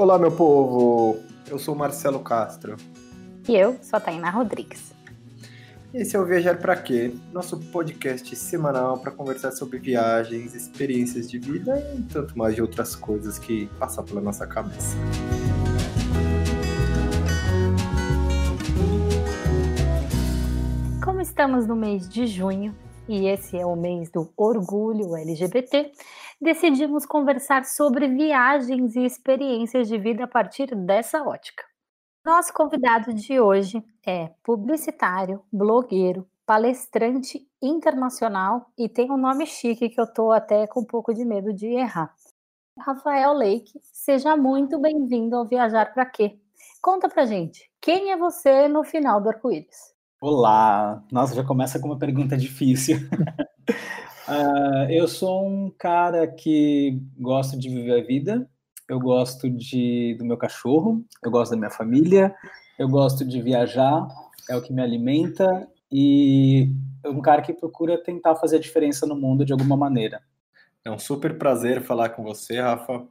Olá, meu povo! Eu sou Marcelo Castro. E eu sou a Tainá Rodrigues. Esse é o Viajar Pra Quê? Nosso podcast semanal para conversar sobre viagens, experiências de vida e tanto mais de outras coisas que passam pela nossa cabeça. Como estamos no mês de junho, e esse é o mês do orgulho LGBT, decidimos conversar sobre viagens e experiências de vida a partir dessa ótica. Nosso convidado de hoje é publicitário, blogueiro, palestrante internacional e tem um nome chique que eu estou até com um pouco de medo de errar. Rafael Leite, seja muito bem-vindo ao Viajar para Quê? Conta pra gente, quem é você no final do arco-íris? Olá! Nossa, já começa com uma pergunta difícil. uh, eu sou um cara que gosto de viver a vida, eu gosto de, do meu cachorro, eu gosto da minha família, eu gosto de viajar, é o que me alimenta e é um cara que procura tentar fazer a diferença no mundo de alguma maneira. É um super prazer falar com você, Rafa,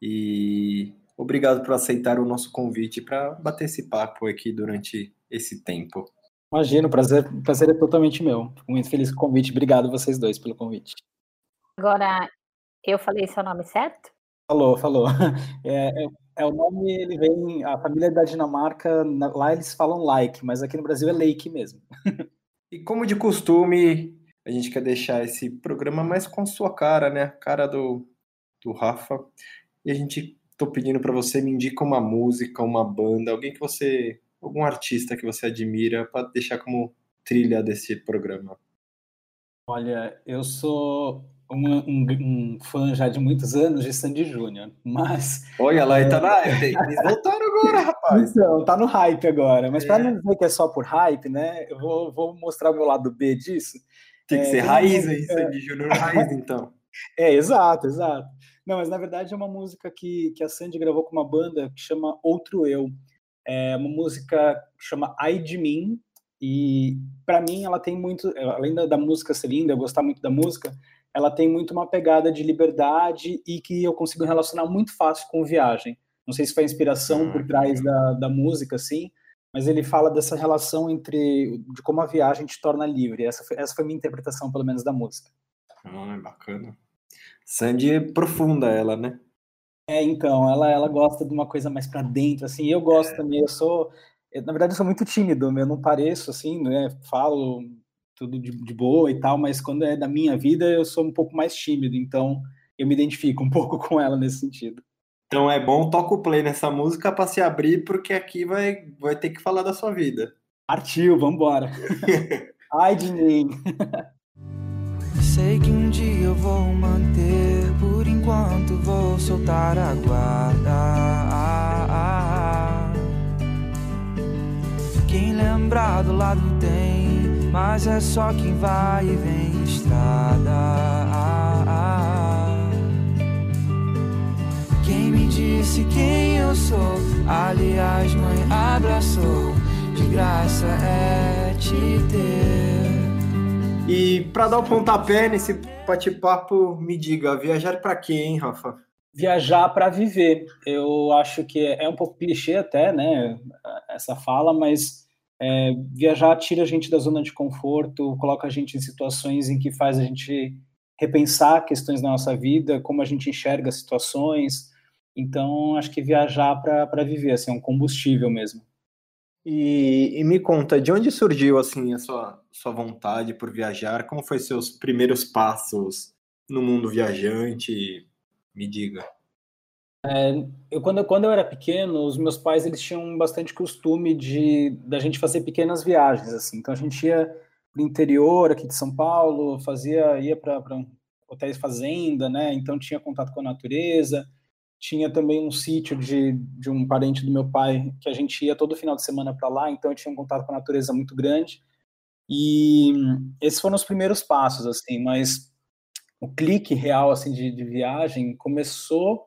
e obrigado por aceitar o nosso convite para bater esse papo aqui durante esse tempo. Imagino, o prazer, prazer é totalmente meu. Fico muito feliz com o convite. Obrigado vocês dois pelo convite. Agora, eu falei seu nome certo? Falou, falou. É, é, é, o nome, ele vem, a família da Dinamarca, lá eles falam like, mas aqui no Brasil é Lake mesmo. E como de costume, a gente quer deixar esse programa mais com sua cara, né? A cara do, do Rafa. E a gente tô pedindo para você me indicar uma música, uma banda, alguém que você algum artista que você admira para deixar como trilha desse programa? Olha, eu sou um, um, um, fã já de muitos anos de Sandy Júnior, mas... Olha lá, é... tá na... eles voltaram agora, rapaz. Então, tá no hype agora, mas é. para não dizer que é só por hype, né, eu vou, vou mostrar o meu lado B disso. Tem que é, ser raiz aí, Sandy Júnior raiz, então. É, exato, exato. Não, mas na verdade é uma música que, que a Sandy gravou com uma banda que chama Outro Eu. É uma música que chama Ai de Mim, e para mim ela tem muito, além da, da música ser linda, eu gostar muito da música, ela tem muito uma pegada de liberdade e que eu consigo relacionar muito fácil com viagem. Não sei se foi a inspiração por trás da, da música, assim, mas ele fala dessa relação entre de como a viagem te torna livre. Essa foi, essa foi a minha interpretação, pelo menos, da música. Ah, bacana. Sandy é profunda ela, né? É, então, ela, ela gosta de uma coisa mais para dentro, assim, eu gosto é. também, eu sou, eu, na verdade eu sou muito tímido, eu não pareço, assim, né, falo tudo de, de, boa e tal, mas quando é da minha vida eu sou um pouco mais tímido, então eu me identifico um pouco com ela nesse sentido. Então é bom, toca o play nessa música para se abrir, porque aqui vai, vai ter que falar da sua vida. Partiu, vambora. Ai de mim. Sei que um dia eu vou manter, enquanto vou soltar a guarda. Quem lembrar do lado tem, mas é só quem vai e vem estrada. Quem me disse quem eu sou? Aliás, mãe abraçou. De graça é te ter. E para dar o pontapé nesse bate-papo, me diga, viajar para quê, hein, Rafa? Viajar para viver. Eu acho que é um pouco clichê até, né, essa fala, mas é, viajar tira a gente da zona de conforto, coloca a gente em situações em que faz a gente repensar questões da nossa vida, como a gente enxerga situações. Então, acho que viajar para viver, assim, é um combustível mesmo. E, e, me conta, de onde surgiu assim a sua, sua vontade por viajar? Como foi seus primeiros passos no mundo viajante? Me diga. É, eu, quando, quando eu era pequeno, os meus pais eles tinham bastante costume de da gente fazer pequenas viagens assim. Então a gente ia para o interior aqui de São Paulo, fazia ia para hotéis fazenda, né? Então tinha contato com a natureza tinha também um sítio de, de um parente do meu pai que a gente ia todo final de semana para lá, então eu tinha um contato com a natureza muito grande. E esses foram os primeiros passos, assim, mas o clique real, assim, de, de viagem começou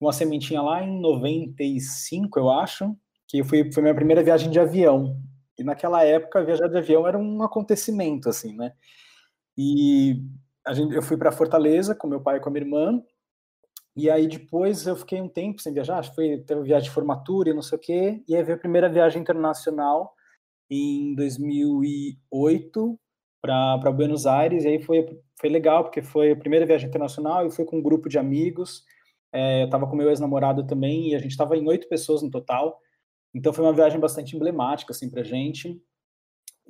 uma sementinha lá em 95, eu acho, que foi, foi minha primeira viagem de avião. E naquela época, viajar de avião era um acontecimento, assim, né? E a gente, eu fui para Fortaleza com meu pai e com a minha irmã, E aí depois eu fiquei um tempo sem viajar, foi, teve viagem de formatura e não sei o quê, e aí veio a primeira viagem internacional em 2008 para Buenos Aires, e aí foi, foi legal, porque foi a primeira viagem internacional e foi com um grupo de amigos, é, eu estava com meu ex-namorado também, e a gente estava em oito pessoas no total, então foi uma viagem bastante emblemática, assim, a gente,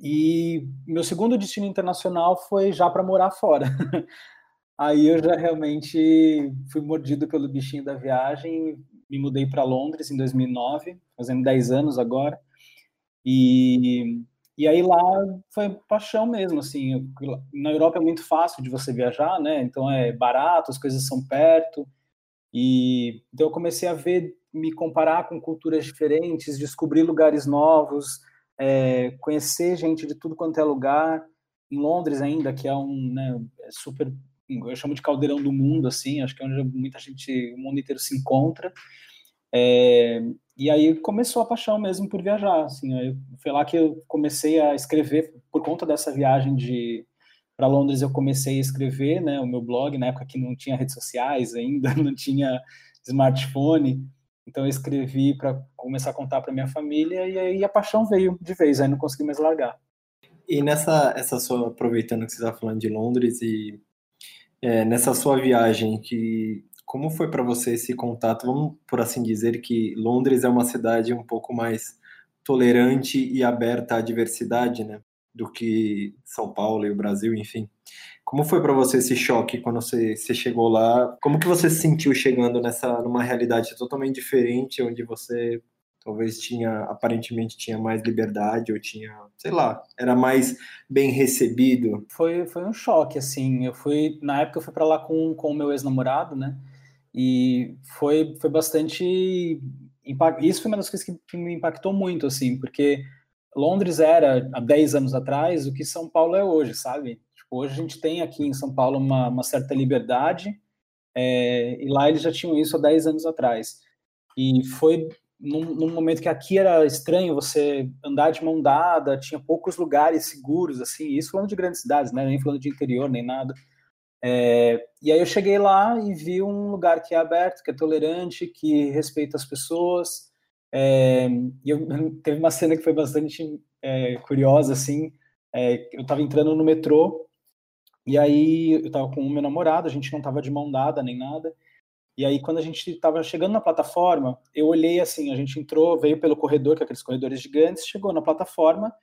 e meu segundo destino internacional foi já para morar fora. Aí eu já realmente fui mordido pelo bichinho da viagem, me mudei para Londres em 2009, fazendo 10 anos agora. E, e aí lá foi paixão mesmo, assim. Na Europa é muito fácil de você viajar, né? Então é barato, as coisas são perto. E então eu comecei a ver, me comparar com culturas diferentes, descobrir lugares novos, é, conhecer gente de tudo quanto é lugar. Em Londres ainda, que é um né, é super eu chamo de caldeirão do mundo, assim, acho que é onde muita gente, o mundo inteiro se encontra. É, e aí começou a paixão mesmo por viajar, assim, aí foi lá que eu comecei a escrever, por conta dessa viagem de para Londres eu comecei a escrever, né, o meu blog, na época que não tinha redes sociais ainda, não tinha smartphone, então eu escrevi para começar a contar para minha família e aí a paixão veio de vez, aí não consegui mais largar. E nessa essa sua aproveitando que você está falando de Londres e é, nessa sua viagem, que como foi para você esse contato? Vamos por assim dizer que Londres é uma cidade um pouco mais tolerante e aberta à diversidade, né? Do que São Paulo e o Brasil, enfim. Como foi para você esse choque quando você, você, chegou lá? Como que você se sentiu chegando nessa numa realidade totalmente diferente, onde você talvez tinha aparentemente tinha mais liberdade ou tinha sei lá era mais bem recebido. Foi foi um choque assim. Eu fui na época eu fui para lá com com o meu ex namorado né? E foi foi bastante isso foi uma das coisas que, que me impactou muito assim porque Londres era há 10 anos atrás o que São Paulo é hoje sabe? Tipo, hoje a gente tem aqui em São Paulo uma, uma certa liberdade é, e lá eles já tinham isso há 10 anos atrás. E foi num, num, momento que aqui era estranho você andar de mão dada, tinha poucos lugares seguros, assim, isso falando de grandes cidades, né, nem falando de interior, nem nada. É, e aí eu cheguei lá e vi um lugar que é aberto, que é tolerante, que respeita as pessoas. É, e eu, teve uma cena que foi bastante é, curiosa, assim, é, eu estava entrando no metrô, e aí eu estava com o meu namorado, a gente não estava de mão dada nem nada, e aí, quando a gente estava chegando na plataforma, eu olhei assim, a gente entrou, veio pelo corredor, que é aqueles corredores gigantes, chegou na plataforma,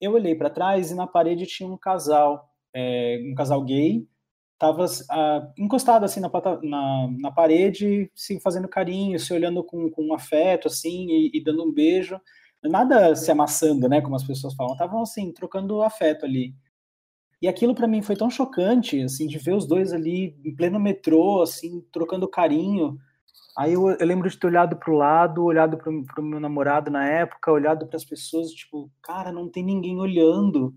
eu olhei para trás e na parede tinha um casal, é, um casal gay, estava ah, encostado assim na, na, na, parede, se fazendo carinho, se olhando com, com um afeto, assim, e, e, dando um beijo. Nada se amassando, né, como as pessoas falam. Estavam, assim, trocando afeto ali. E aquilo para mim foi tão chocante, assim, de ver os dois ali em pleno metrô, assim, trocando carinho. Aí eu, eu lembro de ter olhado para o lado, olhado para o meu namorado na época, olhado para as pessoas, tipo, cara, não tem ninguém olhando.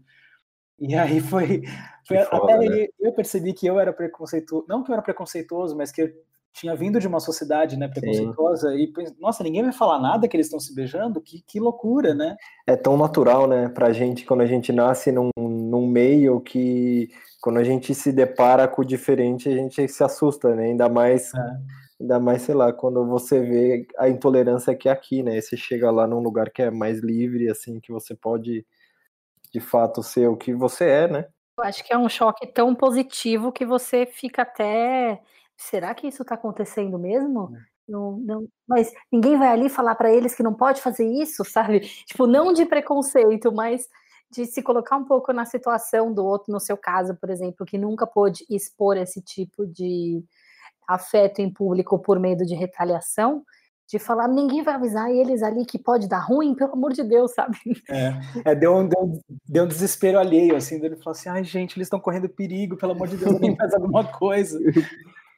E aí foi, foi foda, até né? eu percebi que eu era preconceituoso, não que eu era preconceituoso, mas que eu tinha vindo de uma sociedade né, preconceituosa Sim. e nossa, ninguém vai falar nada que eles estão se beijando, que, que loucura, né? É tão natural, né, pra gente quando a gente nasce num, num meio que quando a gente se depara com o diferente, a gente se assusta, né? Ainda mais, é. ainda mais, sei lá, quando você vê a intolerância que é aqui, né? Você chega lá num lugar que é mais livre, assim, que você pode de fato ser o que você é, né? Eu acho que é um choque tão positivo que você fica até será que isso está acontecendo mesmo? É. Não, não, mas ninguém vai ali falar para eles que não pode fazer isso, sabe? Tipo, não de preconceito, mas de se colocar um pouco na situação do outro, no seu caso, por exemplo, que nunca pôde expor esse tipo de afeto em público por medo de retaliação, de falar, ninguém vai avisar eles ali que pode dar ruim, pelo amor de Deus, sabe? É, é deu, um, deu, deu, um desespero alheio, assim, dele falou assim, ai gente, eles estão correndo perigo, pelo amor de Deus, alguém faz alguma coisa.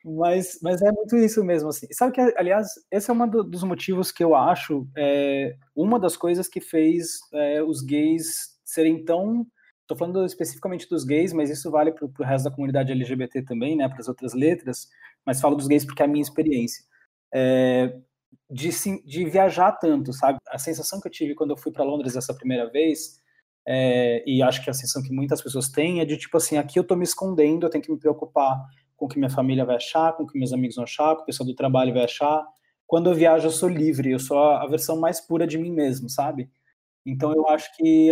Mas, mas é muito isso mesmo, assim. Sabe que, aliás, esse é um dos motivos que eu acho é, uma das coisas que fez é, os gays serem tão. Estou falando especificamente dos gays, mas isso vale para o resto da comunidade LGBT também, né, para as outras letras, mas falo dos gays porque é a minha experiência. É, de, de viajar tanto, sabe? A sensação que eu tive quando eu fui para Londres essa primeira vez, é, e acho que a sensação que muitas pessoas têm é de tipo assim: aqui eu estou me escondendo, eu tenho que me preocupar com o que minha família vai achar, com o que meus amigos vão achar, com o pessoal do trabalho vai achar. Quando eu viajo, eu sou livre, eu sou a versão mais pura de mim mesmo, sabe? Então eu acho que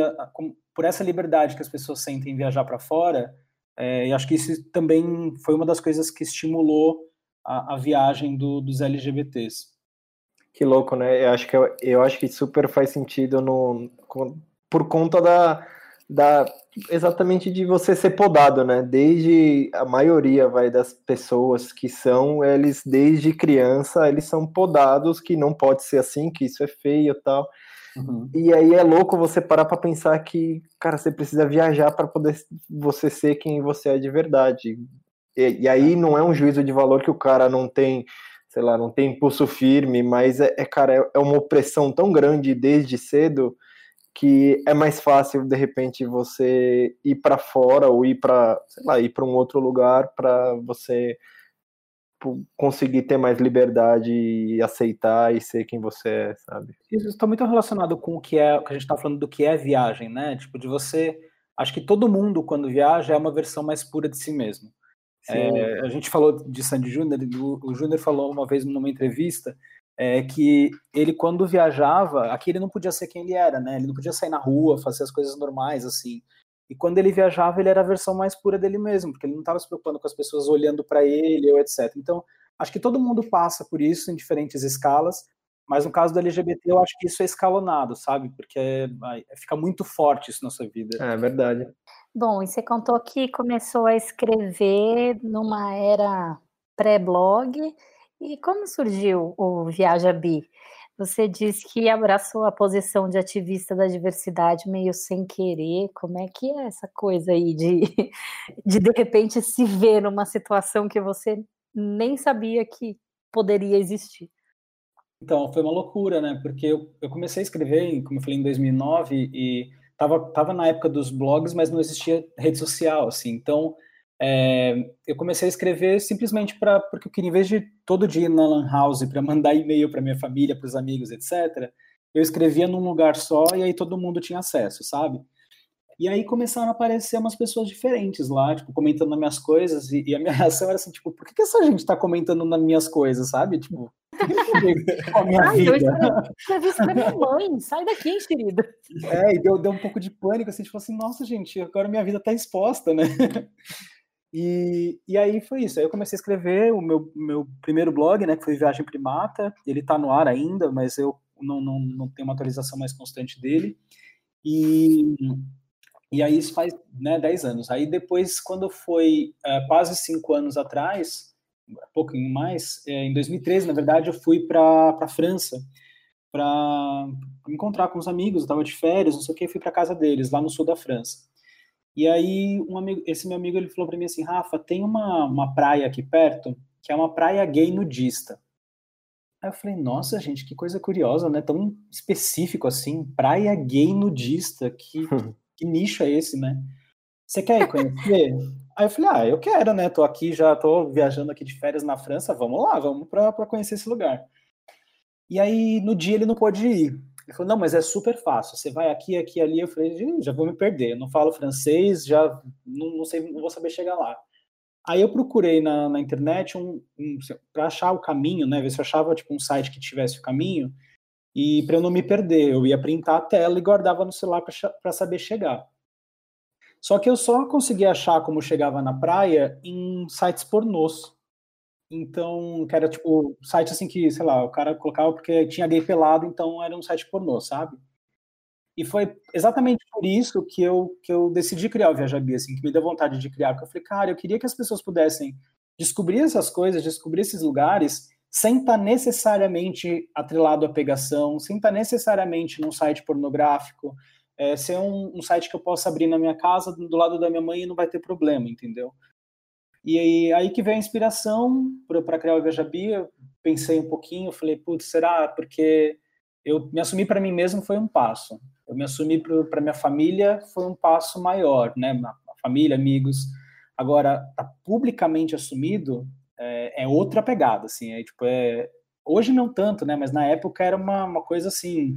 por essa liberdade que as pessoas sentem em viajar para fora, é, eu acho que isso também foi uma das coisas que estimulou a, a viagem do, dos LGBTs. Que louco, né? Eu acho que, eu, eu acho que super faz sentido no, por conta da, da exatamente de você ser podado, né? Desde a maioria vai das pessoas que são, eles desde criança, eles são podados que não pode ser assim, que isso é feio, tal. Uhum. E aí é louco você parar para pensar que, cara, você precisa viajar para poder você ser quem você é de verdade. E, e aí não é um juízo de valor que o cara não tem sei lá, não tem impulso firme, mas é, é cara, é, é uma opressão tão grande desde cedo que é mais fácil de repente você ir para fora ou ir para, sei lá, ir para um outro lugar para você conseguir ter mais liberdade e aceitar e ser quem você é, sabe? Isso está muito relacionado com o que é, que a gente está falando do que é viagem, né? Tipo de você, acho que todo mundo quando viaja é uma versão mais pura de si mesmo. É, a gente falou de Sandy Júnior, o Júnior falou uma vez numa entrevista é, que ele, quando viajava, aqui ele não podia ser quem ele era, né? Ele não podia sair na rua, fazer as coisas normais, assim. E quando ele viajava, ele era a versão mais pura dele mesmo, porque ele não estava se preocupando com as pessoas olhando para ele ou etc. Então, acho que todo mundo passa por isso em diferentes escalas, mas no caso do LGBT, eu acho que isso é escalonado, sabe? Porque é, fica muito forte isso na sua vida. É verdade. Bom, e você contou que começou a escrever numa era pré-blog. E como surgiu o Viaja Bi? Você disse que abraçou a posição de ativista da diversidade meio sem querer. Como é que é essa coisa aí de de, de repente se ver numa situação que você nem sabia que poderia existir? Então, foi uma loucura, né? Porque eu, eu comecei a escrever, como eu falei, em 2009 e tava, tava na época dos blogs, mas não existia rede social, assim. Então, é, eu comecei a escrever simplesmente para porque eu queria, em vez de todo dia ir na lan house para mandar e-mail para minha família, para os amigos, etc., eu escrevia num lugar só e aí todo mundo tinha acesso, sabe? E aí começaram a aparecer umas pessoas diferentes lá, tipo, comentando nas minhas coisas, e, e a minha reação era assim, tipo, por que, que essa gente tá comentando nas minhas coisas, sabe? Tipo, com a minha Ai, vida. Eu escrevi isso pra minha mãe, sai daqui, querida. É, e deu, deu um pouco de pânico, assim, tipo assim, nossa, gente, agora minha vida tá exposta, né? E, e aí foi isso. Aí eu comecei a escrever o meu, meu primeiro blog, né, que foi Viagem Primata. Ele está no ar ainda, mas eu não, não, não tenho uma atualização mais constante dele. E, e aí isso faz né, 10 anos. Aí depois, quando foi é, quase 5 anos atrás, um pouquinho mais, é, em 2013, na verdade, eu fui para a França para encontrar com os amigos. Eu estava de férias, não sei o que, fui para casa deles, lá no sul da França. E aí, um amigo, esse meu amigo ele falou para mim assim: Rafa, tem uma, uma praia aqui perto que é uma praia gay nudista. Aí eu falei: Nossa, gente, que coisa curiosa, né? Tão específico assim, praia gay nudista. Que, que nicho é esse, né? Você quer ir conhecer? Aí eu falei: Ah, eu quero, né? Tô aqui, já tô viajando aqui de férias na França, vamos lá, vamos para conhecer esse lugar. E aí, no dia, ele não pôde ir. Ele falou, não, mas é super fácil. Você vai aqui, aqui, ali. Eu falei, já vou me perder. Eu não falo francês, já não, não sei, não vou saber chegar lá. Aí eu procurei na, na internet um, um para achar o caminho, né? Ver se eu achava tipo um site que tivesse o caminho e para eu não me perder, eu ia printar a tela e guardava no celular para saber chegar. Só que eu só conseguia achar como chegava na praia em sites pornôs. Então, que era tipo, site assim que, sei lá, o cara colocava porque tinha gay pelado, então era um site pornô, sabe? E foi exatamente por isso que eu, que eu decidi criar o Viajabi, assim, que me deu vontade de criar, porque eu falei, cara, eu queria que as pessoas pudessem descobrir essas coisas, descobrir esses lugares, sem estar necessariamente atrelado à pegação, sem estar necessariamente num site pornográfico, é, ser um, um, site que eu possa abrir na minha casa, do lado da minha mãe, e não vai ter problema, entendeu? E aí, aí que veio a inspiração para criar o Vejabi, eu pensei um pouquinho, falei, putz, será? Porque eu me assumir para mim mesmo foi um passo. Eu me assumir para minha família foi um passo maior, né? família, amigos. Agora, tá publicamente assumido é, é, outra pegada, assim. É, tipo, é, hoje não tanto, né? Mas na época era uma, uma coisa assim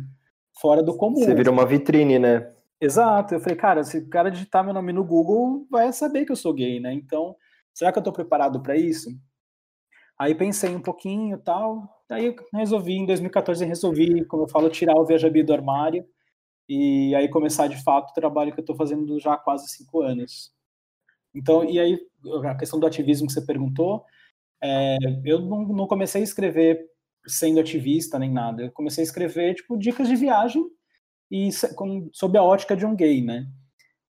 fora do comum. Você virou uma vitrine, né? Exato. Eu falei, cara, se o cara digitar meu nome no Google, vai saber que eu sou gay, né? Então será que eu estou preparado para isso? Aí pensei um pouquinho tal, aí resolvi, em 2014 resolvi, como eu falo, tirar o Viajabi do armário e aí começar de fato o trabalho que eu estou fazendo já há quase cinco anos. Então, e aí, a questão do ativismo que você perguntou, é, eu não, não, comecei a escrever sendo ativista nem nada, eu comecei a escrever, tipo, dicas de viagem e com, sob a ótica de um gay, né?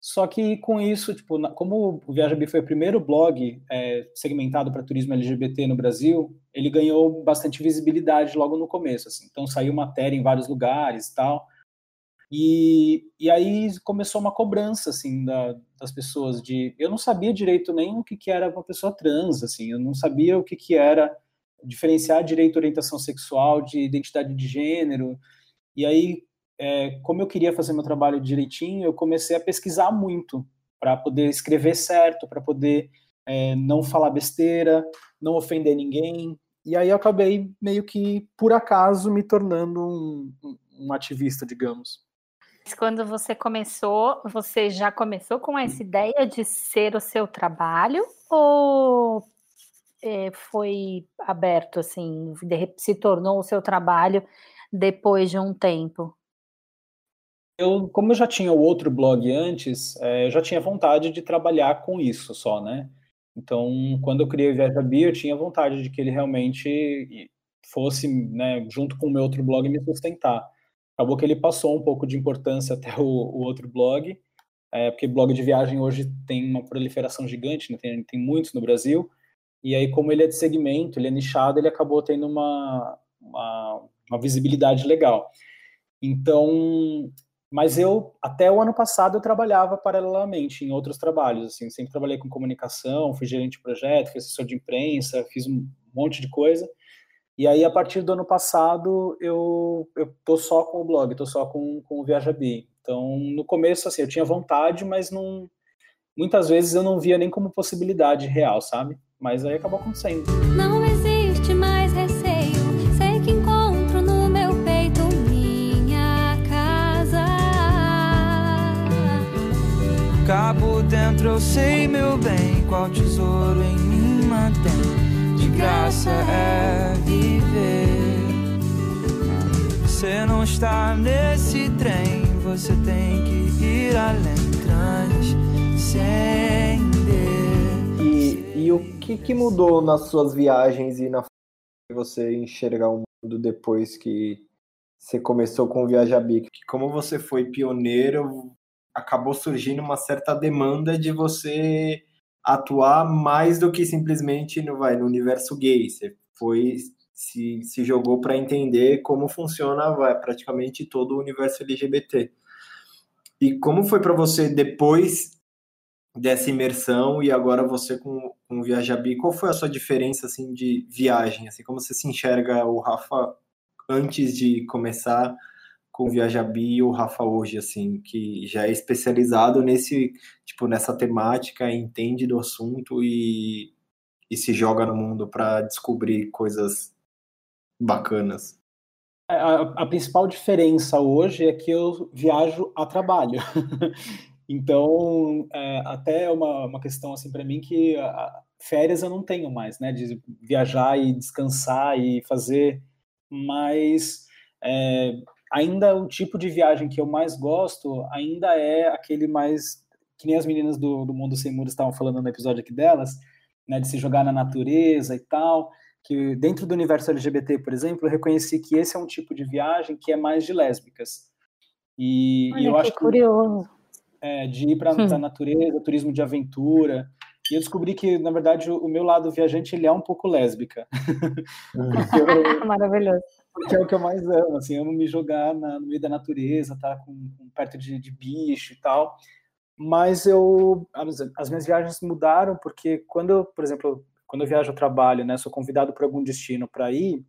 Só que com isso, tipo, como o Viaja foi o primeiro blog é, segmentado para turismo LGBT no Brasil, ele ganhou bastante visibilidade logo no começo, assim. Então saiu matéria em vários lugares tal. E, e aí começou uma cobrança, assim, da, das pessoas de... Eu não sabia direito nem o que, que era uma pessoa trans, assim. Eu não sabia o que, que era diferenciar direito orientação sexual de identidade de gênero. E aí é, como eu queria fazer meu trabalho direitinho, eu comecei a pesquisar muito para poder escrever certo, para poder é, não falar besteira, não ofender ninguém. E aí eu acabei meio que por acaso me tornando um, um ativista, digamos. Quando você começou, você já começou com essa ideia de ser o seu trabalho ou é, foi aberto assim, se tornou o seu trabalho depois de um tempo? Eu, como eu já tinha o outro blog antes, é, eu já tinha vontade de trabalhar com isso só, né? Então, quando eu criei o Viaja Bia, eu tinha vontade de que ele realmente fosse, né, junto com o meu outro blog, me sustentar. Acabou que ele passou um pouco de importância até o, o outro blog, é, porque blog de viagem hoje tem uma proliferação gigante, né, tem, tem muitos no Brasil, e aí como ele é de segmento, ele é nichado, ele acabou tendo uma, uma, uma visibilidade legal. Então, mas eu, até o ano passado, eu trabalhava paralelamente em outros trabalhos, assim, sempre trabalhei com comunicação, fui gerente de projeto, fui assessor de imprensa, fiz um monte de coisa. E aí, a partir do ano passado, eu, eu tô só com o blog, tô só com, com o Viajabi. Então, no começo, assim, eu tinha vontade, mas não, muitas vezes eu não via nem como possibilidade real, sabe? Mas aí acabou acontecendo. Não existe dentro, eu sei, meu bem, qual tesouro em mim mantém. De graça é viver. Você não está nesse trem, você tem que ir além, transcender. E, e o que, que mudou nas suas viagens e na você enxergar o mundo depois que você começou com o Viajabi? Como você foi pioneiro, acabou surgindo uma certa demanda de você atuar mais do que simplesmente no, vai, no universo gay. Você foi se, se jogou para entender como funciona vai, praticamente todo o universo LGBT. E como foi para você depois dessa imersão e agora você com, com o Viajabi, qual foi a sua diferença assim de viagem? Assim, como você se enxerga o Rafa antes de começar com o Viajabi e o Rafa hoje, assim, que já é especializado nesse, tipo, nessa temática, entende do assunto e, e se joga no mundo para descobrir coisas bacanas. É, a, a, principal diferença hoje é que eu viajo a trabalho. então, é, até uma, uma questão assim para mim que a, férias eu não tenho mais, né? De viajar e descansar e fazer, mas é, ainda o tipo de viagem que eu mais gosto ainda é aquele mais que nem as meninas do, do Mundo Sem Muros estavam falando no episódio aqui delas, né, de se jogar na natureza e tal, que dentro do universo LGBT, por exemplo, eu reconheci que esse é um tipo de viagem que é mais de lésbicas. E, Olha, e eu que acho curioso. que é, de ir para a hum. natureza, turismo de aventura, e eu descobri que, na verdade, o meu lado viajante ele é um pouco lésbica. eu, Maravilhoso porque é o que eu mais amo, assim, eu amo me jogar na, no meio da natureza, tá com, com perto de, de, bicho e tal. Mas eu as, as, minhas viagens mudaram porque quando, eu, por exemplo, quando eu viajo ao trabalho, né, sou convidado para algum destino para ir,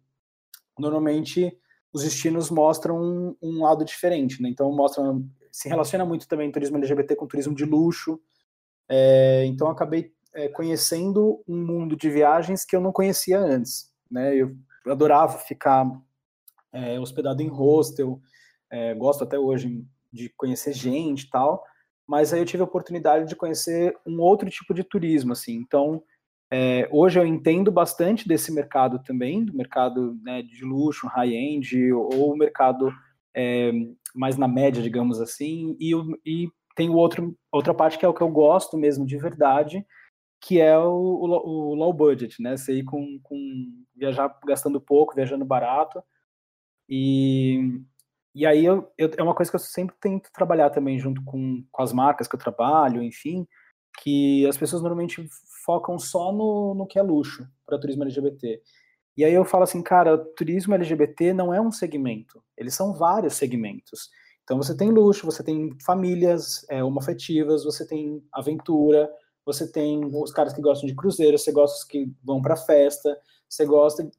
normalmente os destinos mostram um, um lado diferente, né? Então mostram se relaciona muito também turismo LGBT com turismo de luxo. É, então acabei é, conhecendo um mundo de viagens que eu não conhecia antes, né? Eu adorava ficar é, hospedado em hostel, é, gosto até hoje de conhecer gente e tal, mas aí eu tive a oportunidade de conhecer um outro tipo de turismo, assim, então É, hoje eu entendo bastante desse mercado também, do mercado né, de luxo, high-end, ou o mercado é, mais na média, digamos assim, e, e tem o outro, outra parte que é o que eu gosto mesmo de verdade, que é o, o, o low budget, né? Você ir com, com viajar gastando pouco, viajando barato. E, e aí eu, eu, é uma coisa que eu sempre tento trabalhar também junto com, com as marcas que eu trabalho, enfim, que as pessoas normalmente focam só no, no que é luxo para turismo LGBT. E aí eu falo assim, cara, turismo LGBT não é um segmento, eles são vários segmentos. Então você tem luxo, você tem famílias é, homoafetivas, você tem aventura, você tem os caras que gostam de cruzeiro, você gosta dos que vão para festa, você gosta.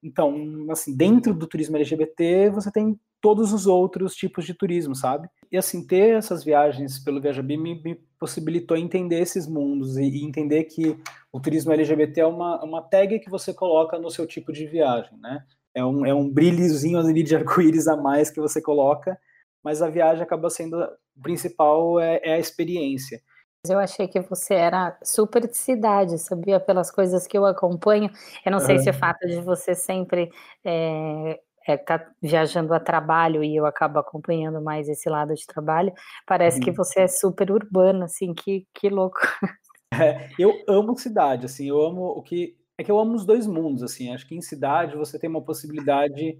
Então, assim, dentro do turismo LGBT, você tem todos os outros tipos de turismo, sabe? E assim, ter essas viagens pelo Viajabi me, me possibilitou entender esses mundos e, e, entender que o turismo LGBT é uma, uma tag que você coloca no seu tipo de viagem, né? É um, é um brilhozinho ali de arco-íris a mais que você coloca, mas a viagem acaba sendo o principal é, é a experiência. Eu achei que você era super de cidade, sabia? Pelas coisas que eu acompanho. Eu não sei se o fato de você sempre é, é, tá viajando a trabalho e eu acabo acompanhando mais esse lado de trabalho. Parece que uhum. você é super urbano, assim, que, que louco. É, eu amo cidade, assim, eu amo o que. É que eu amo os dois mundos, assim. Acho que em cidade você tem uma possibilidade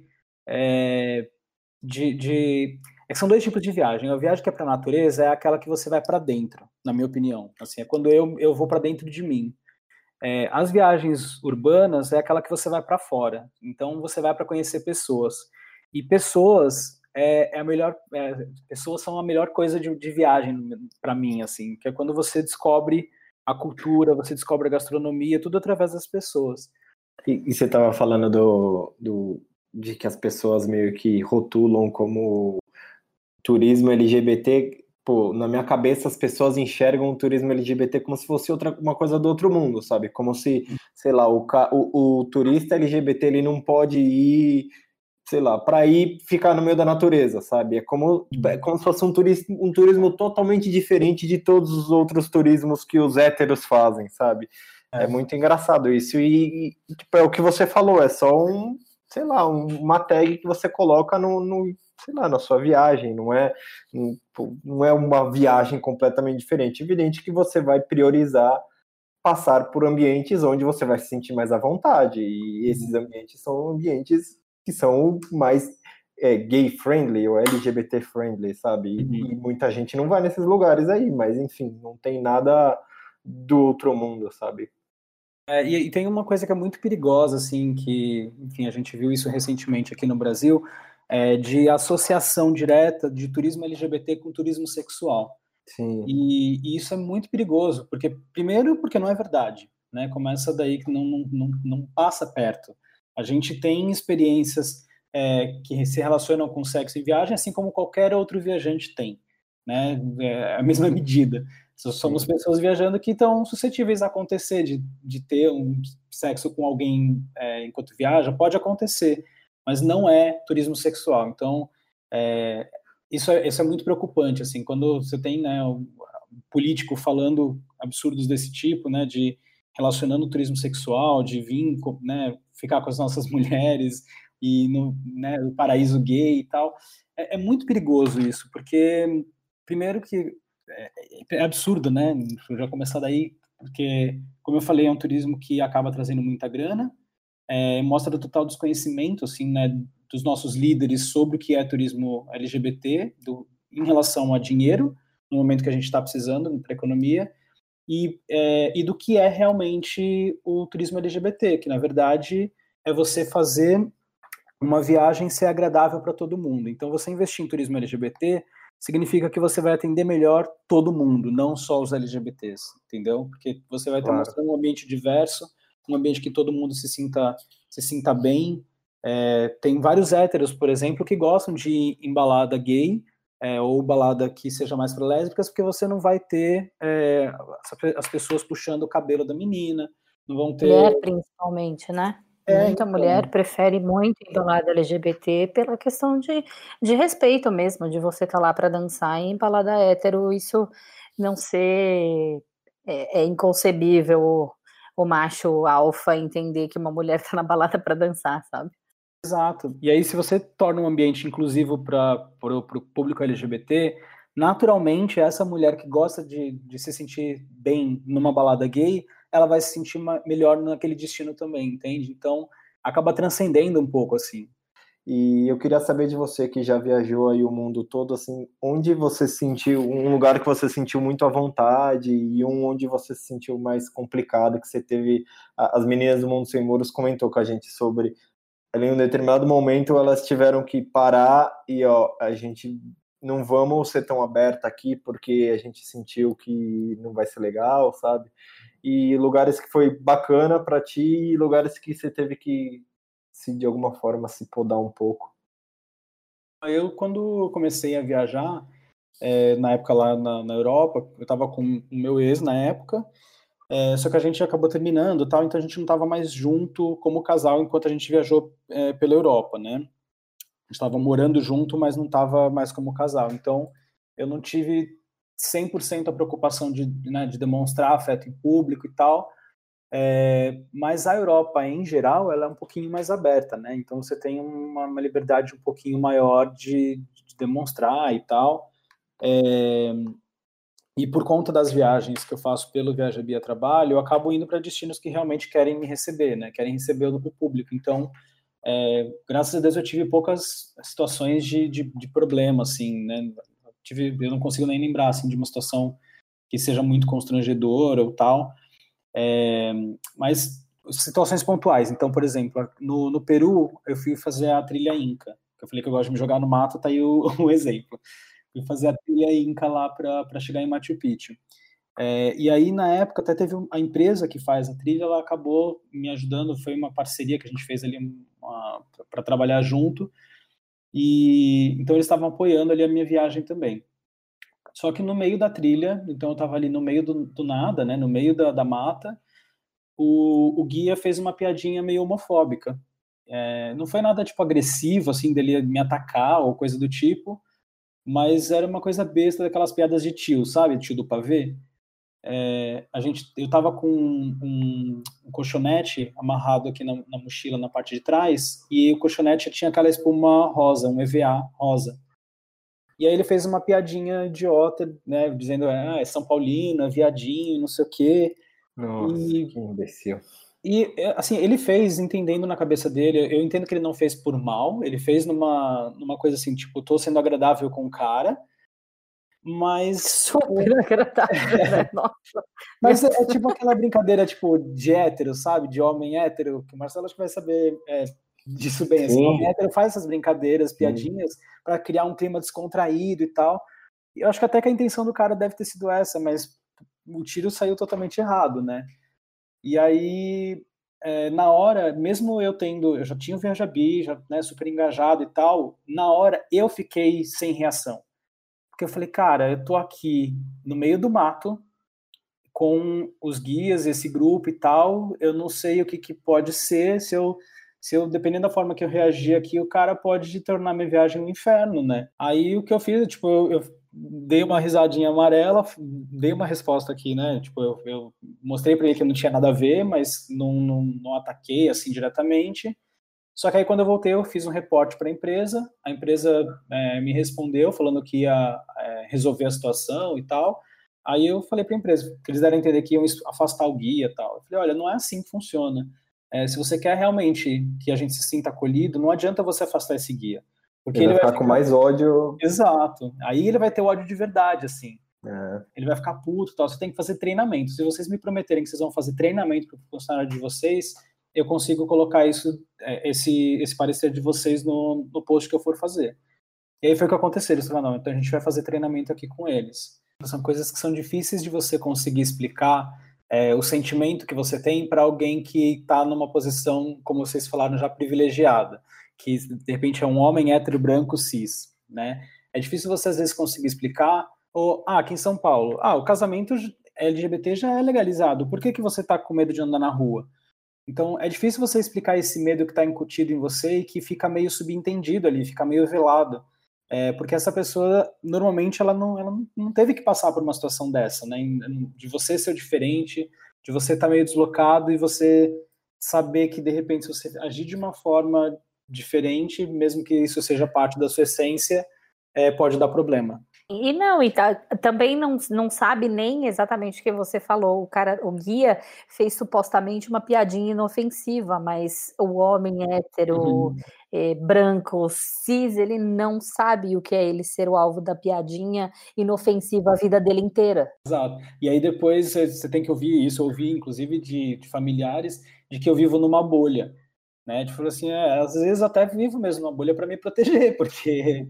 é, de, de é são dois tipos de viagem. A viagem que é para a natureza é aquela que você vai para dentro, na minha opinião. Assim, é quando eu, eu vou para dentro de mim. É, as viagens urbanas é aquela que você vai para fora. Então você vai para conhecer pessoas. E pessoas é, é a melhor. É, pessoas são a melhor coisa de, de viagem para mim, assim, que é quando você descobre a cultura, você descobre a gastronomia, tudo através das pessoas. E, e você estava falando do, do, de que as pessoas meio que rotulam como turismo LGBT, pô, na minha cabeça as pessoas enxergam o turismo LGBT como se fosse outra uma coisa do outro mundo, sabe? Como se, sei lá, o, o, o turista LGBT ele não pode ir, sei lá, para ir ficar no meio da natureza, sabe? É como, é como se fosse um turismo, um turismo totalmente diferente de todos os outros turismos que os héteros fazem, sabe? É, é muito engraçado isso. E, e tipo, é o que você falou, é só um, sei lá, uma tag que você coloca no, no sei lá, na sua viagem, não é, não é uma viagem completamente diferente. Evidente que você vai priorizar passar por ambientes onde você vai se sentir mais à vontade, e esses uhum. ambientes são ambientes que são mais é, gay friendly ou LGBT friendly, sabe? E, uhum. e, muita gente não vai nesses lugares aí, mas enfim, não tem nada do outro mundo, sabe? É, e, e, tem uma coisa que é muito perigosa, assim, que, enfim, a gente viu isso recentemente aqui no Brasil, é, de associação direta de turismo LGBT com turismo sexual. Sim. E, e, isso é muito perigoso, porque primeiro porque não é verdade, né? Começa daí que não, não, não, não passa perto. A gente tem experiências é, que se relacionam com sexo em viagem, assim como qualquer outro viajante tem, né? É a mesma medida. Somos pessoas viajando que estão suscetíveis a acontecer, de, de ter um sexo com alguém é, enquanto viaja, pode acontecer mas não é turismo sexual. Então, é, isso, é, isso é muito preocupante, assim, quando você tem né, um político falando absurdos desse tipo, né, de relacionando o turismo sexual, de vir, né, ficar com as nossas mulheres e no, né, paraíso gay e tal, é, é muito perigoso isso, porque, primeiro que é, é absurdo, né, já começar daí, porque, como eu falei, é um turismo que acaba trazendo muita grana, é, mostra o total desconhecimento assim, né, dos nossos líderes sobre o que é turismo LGBT do, em relação a dinheiro, no momento que a gente está precisando para a economia, e, é, e do que é realmente o turismo LGBT, que na verdade é você fazer uma viagem ser agradável para todo mundo. Então, você investir em turismo LGBT significa que você vai atender melhor todo mundo, não só os LGBTs, entendeu? Porque você vai estar claro. mostrando um ambiente diverso, um ambiente que todo mundo se sinta, se sinta bem. É, tem vários héteros, por exemplo, que gostam de ir em balada gay é, ou balada que seja mais para lésbicas, porque você não vai ter é, as pessoas puxando o cabelo da menina, não vão ter. Mulher, principalmente, né? É, Muita então... mulher prefere muito ir balada LGBT pela questão de, de respeito mesmo, de você estar tá lá para dançar e em balada hétero, isso não ser. É, é inconcebível o macho alfa entender que uma mulher tá na balada para dançar, sabe? Exato. E aí, se você torna um ambiente inclusivo para o público LGBT, naturalmente essa mulher que gosta de, de se sentir bem numa balada gay, ela vai se sentir melhor naquele destino também, entende? Então, acaba transcendendo um pouco, assim. E eu queria saber de você que já viajou aí o mundo todo, assim, onde você sentiu, um lugar que você sentiu muito à vontade e um onde você se sentiu mais complicado, que você teve, as meninas do Mundo Sem Muros comentou com a gente sobre, em um determinado momento elas tiveram que parar e, ó, a gente não vamos ser tão aberta aqui porque a gente sentiu que não vai ser legal, sabe? E lugares que foi bacana para ti e lugares que você teve que se de alguma forma se podar um pouco? Eu, quando comecei a viajar, é, na época lá na, na Europa, eu estava com o meu ex na época, é, só que a gente acabou terminando tal, então a gente não estava mais junto como casal enquanto a gente viajou é, pela Europa, né? A gente estava morando junto, mas não estava mais como casal. Então eu não tive 100% a preocupação de, né, de demonstrar afeto em público e tal, é, mas a Europa, em geral, ela é um pouquinho mais aberta, né? Então você tem uma, uma liberdade um pouquinho maior de, de demonstrar e tal. É, e por conta das viagens que eu faço pelo Viaja Bia Trabalho, eu acabo indo para destinos que realmente querem me receber, né? Querem receber o público. Então, é, graças a Deus, eu tive poucas situações de, de, de problema, assim, né? Tive, eu não consigo nem lembrar, assim, de uma situação que seja muito constrangedora ou tal. É, mas situações pontuais. Então, por exemplo, no, no Peru, eu fui fazer a trilha Inca. Eu falei que eu gosto de me jogar no mato, tá aí o, o exemplo. Fui fazer a trilha Inca lá para chegar em Machu Picchu. É, e aí, na época, até teve a empresa que faz a trilha, ela acabou me ajudando, foi uma parceria que a gente fez ali para trabalhar junto, e então eles estavam apoiando ali a minha viagem também. Só que no meio da trilha, então eu estava ali no meio do, do, nada, né, no meio da, da mata, o, o, guia fez uma piadinha meio homofóbica. É, não foi nada tipo agressivo, assim, dele me atacar ou coisa do tipo, mas era uma coisa besta daquelas piadas de tio, sabe, tio do pavê. É, a gente, eu tava com um, um, colchonete amarrado aqui na, na, mochila na parte de trás e o colchonete tinha aquela espuma rosa, um EVA rosa. E aí ele fez uma piadinha idiota, né, dizendo, ah, é São Paulino, é viadinho, não sei o quê. Nossa, e, que imbecil. E, é, assim, ele fez entendendo na cabeça dele, eu entendo que ele não fez por mal, ele fez numa, numa coisa assim, tipo, tô sendo agradável com o cara, mas... Super agradável, né? Nossa. Mas é, é, tipo aquela brincadeira, tipo, de hétero, sabe? De homem hétero, que o Marcelo acho que vai saber é, disso bem. Assim, o hétero faz essas brincadeiras, piadinhas, para criar um clima descontraído e tal. E eu acho que até que a intenção do cara deve ter sido essa, mas o tiro saiu totalmente errado, né? E aí, é, na hora, mesmo eu tendo, eu já tinha o Viajabi, já né, super engajado e tal, na hora eu fiquei sem reação. Porque eu falei, cara, eu tô aqui no meio do mato, com os guias, esse grupo e tal, eu não sei o que, que pode ser se eu se eu, dependendo da forma que eu reagir aqui, o cara pode tornar minha viagem um inferno, né? Aí o que eu fiz, tipo, eu, eu dei uma risadinha amarela, dei uma resposta aqui, né? Tipo, eu, eu mostrei para ele que não tinha nada a ver, mas não, não, não ataquei assim diretamente. Só que aí quando eu voltei, eu fiz um reporte para a empresa, a empresa é, me respondeu falando que ia é, resolver a situação e tal. Aí eu falei para a empresa que eles deram a entender que iam afastar o guia e tal. Eu falei, olha, não é assim que funciona. É, se você quer realmente que a gente se sinta acolhido, não adianta você afastar esse guia. Porque ele, ele vai ficar com mais ódio. Exato. Aí ele vai ter ódio de verdade, assim. É. Ele vai ficar puto tal. Você tem que fazer treinamento. Se vocês me prometerem que vocês vão fazer treinamento para o funcionário de vocês, eu consigo colocar isso, é, esse, esse parecer de vocês no, no post que eu for fazer. E aí foi o que aconteceu. Eles falaram, não, então a gente vai fazer treinamento aqui com eles. São coisas que são difíceis de você conseguir explicar é, o sentimento que você tem para alguém que está numa posição, como vocês falaram, já privilegiada, que de repente é um homem hétero branco cis, né? É difícil você às vezes conseguir explicar, ou, ah, aqui em São Paulo, ah, o casamento LGBT já é legalizado, por que, que você está com medo de andar na rua? Então, é difícil você explicar esse medo que está incutido em você e que fica meio subentendido ali, fica meio velado. É, porque essa pessoa, normalmente, ela não, ela não teve que passar por uma situação dessa, né? De você ser diferente, de você estar tá meio deslocado e você saber que de repente se você agir de uma forma diferente, mesmo que isso seja parte da sua essência, é, pode dar problema. E não, e tá, também não, não sabe nem exatamente o que você falou. O cara, o guia fez supostamente uma piadinha inofensiva, mas o homem hétero, uhum. é, branco, cis, ele não sabe o que é ele ser o alvo da piadinha inofensiva a vida dele inteira. Exato. E aí depois você tem que ouvir isso, ouvir inclusive de, de familiares, de que eu vivo numa bolha. Né? Tipo assim, é, às vezes até vivo mesmo numa bolha para me proteger, porque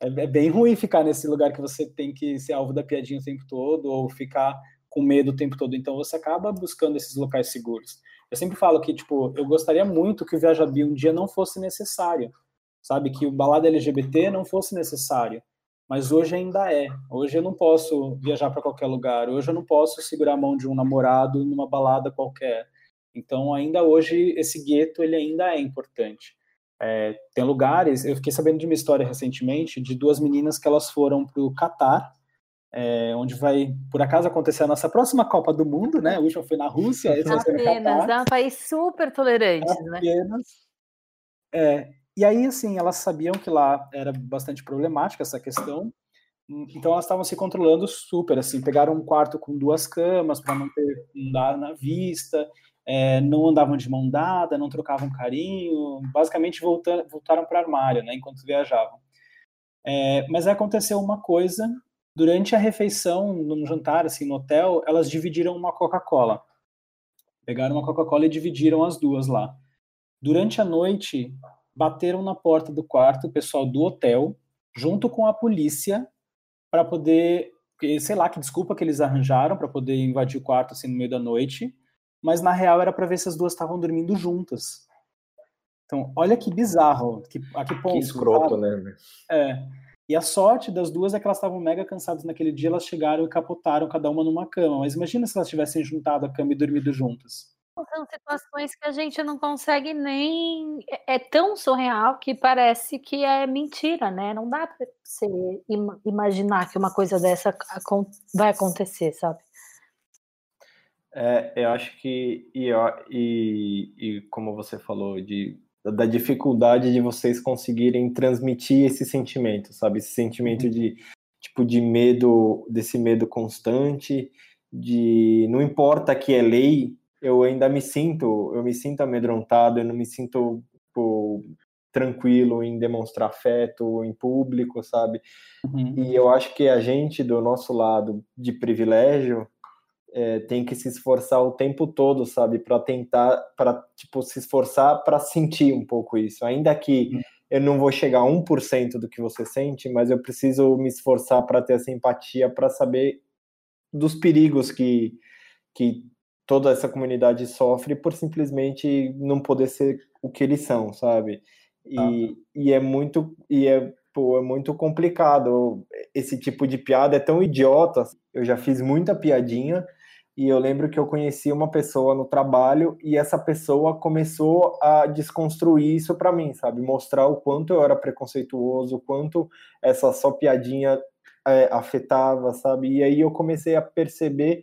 é, é, bem ruim ficar nesse lugar que você tem que ser alvo da piadinha o tempo todo ou ficar com medo o tempo todo. Então você acaba buscando esses locais seguros. Eu sempre falo que, tipo, eu gostaria muito que o Viaja Bi um dia não fosse necessário, sabe? Que o balada LGBT não fosse necessário. Mas hoje ainda é. Hoje eu não posso viajar para qualquer lugar. Hoje eu não posso segurar a mão de um namorado numa balada qualquer. Então, ainda hoje, esse gueto ele ainda é importante. É, tem lugares, eu fiquei sabendo de uma história recentemente de duas meninas que elas foram para o Catar, é, onde vai, por acaso, acontecer a nossa próxima Copa do Mundo, né? A última foi na Rússia, essa vai ser no Catar. É um país super tolerante, né? Apenas. É, e aí, assim, elas sabiam que lá era bastante problemática essa questão, então elas estavam se controlando super, assim, pegaram um quarto com duas camas para não ter um dar na vista, é, não andavam de mão dada, não trocavam carinho, basicamente voltaram, voltaram para o armário, né, enquanto viajavam. É, mas aconteceu uma coisa, durante a refeição, no jantar, assim, no hotel, elas dividiram uma Coca-Cola. Pegaram uma Coca-Cola e dividiram as duas lá. Durante a noite, bateram na porta do quarto o pessoal do hotel, junto com a polícia, para poder, sei lá que desculpa que eles arranjaram para poder invadir o quarto assim no meio da noite, mas na real era para ver se as duas estavam dormindo juntas. Então, olha que bizarro, que, a que ponto. Que escroto, sabe? né? É. E a sorte das duas é que elas estavam mega cansadas naquele dia, elas chegaram e capotaram cada uma numa cama. Mas imagina se elas tivessem juntado a cama e dormido juntas. São situações que a gente não consegue nem. É, é tão surreal que parece que é mentira, né? Não dá para você imaginar que uma coisa dessa vai acontecer, sabe? É, eu acho que, e, e, e como você falou, de, da dificuldade de vocês conseguirem transmitir esse sentimento, sabe? Esse sentimento uhum. de, tipo, de medo, desse medo constante, de não importa que é lei, eu ainda me sinto, eu me sinto amedrontado, eu não me sinto tipo, tranquilo em demonstrar afeto em público, sabe? Uhum. E eu acho que a gente, do nosso lado de privilégio, é, tem que se esforçar o tempo todo, sabe, para tentar, para tipo se esforçar para sentir um pouco isso, ainda que uhum. eu não vou chegar a 1% do que você sente, mas eu preciso me esforçar para ter essa empatia, para saber dos perigos que, que toda essa comunidade sofre por simplesmente não poder ser o que eles são, sabe? E, ah. e é muito e é, pô, é muito complicado. Esse tipo de piada é tão idiota. Eu já fiz muita piadinha e eu lembro que eu conheci uma pessoa no trabalho e essa pessoa começou a desconstruir isso para mim, sabe? Mostrar o quanto eu era preconceituoso, o quanto essa só piadinha é, afetava, sabe? E aí eu comecei a perceber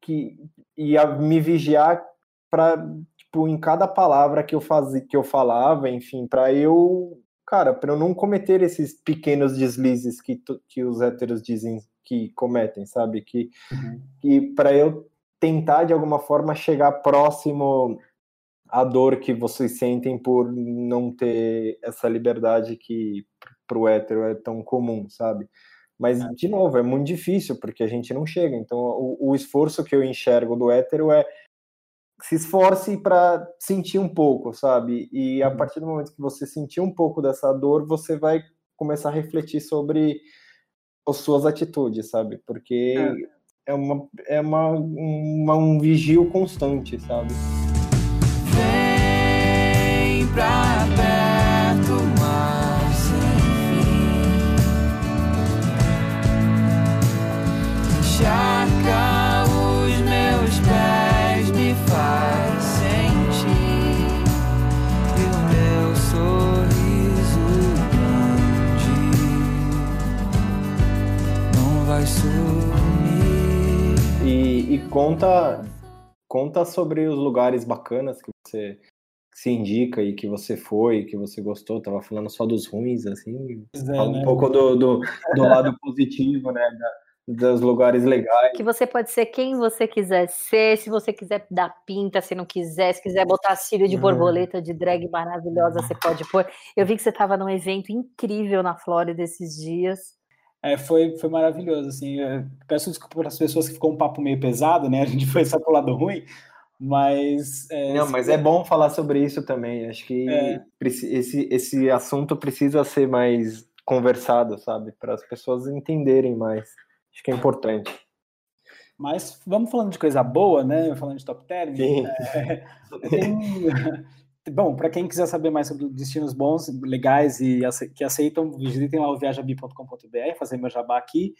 que ia me vigiar para tipo em cada palavra que eu fazia, que eu falava, enfim, para eu, cara, para eu não cometer esses pequenos deslizes que que os héteros dizem que cometem, sabe? Que, uhum. que para eu tentar de alguma forma chegar próximo à dor que vocês sentem por não ter essa liberdade que para o hétero é tão comum, sabe? Mas, é. de novo, é muito difícil porque a gente não chega. Então, o, o esforço que eu enxergo do hétero é se esforce para sentir um pouco, sabe? E a uhum. partir do momento que você sentir um pouco dessa dor, você vai começar a refletir sobre suas atitudes, sabe? Porque é, é uma, é uma, uma, um vigio constante, sabe? E, e conta conta sobre os lugares bacanas que você se indica e que você foi, que você gostou. Tava falando só dos ruins, assim. É, Fala né? um pouco do, do, do lado positivo, né? da- dos lugares legais. Que você pode ser quem você quiser ser, se você quiser dar pinta, se não quiser, se quiser botar cílio de É. borboleta de drag maravilhosa, você pode pôr. Eu vi que você estava num evento incrível na Flórida esses dias. É, foi, foi maravilhoso, assim, peço desculpa para as pessoas que ficou um papo meio pesado, né, a gente foi só pro lado ruim, mas... é, Não, mas é bom falar sobre isso também. Acho que É. esse, esse assunto precisa ser mais conversado, sabe? Para as pessoas entenderem mais. Acho que é importante. Mas vamos falando de coisa boa, né, falando de top term, Sim. Tem- Bom, para quem quiser saber mais sobre destinos bons, legais e que aceitam, visitem lá o viajabi.com.br, fazer meu jabá aqui.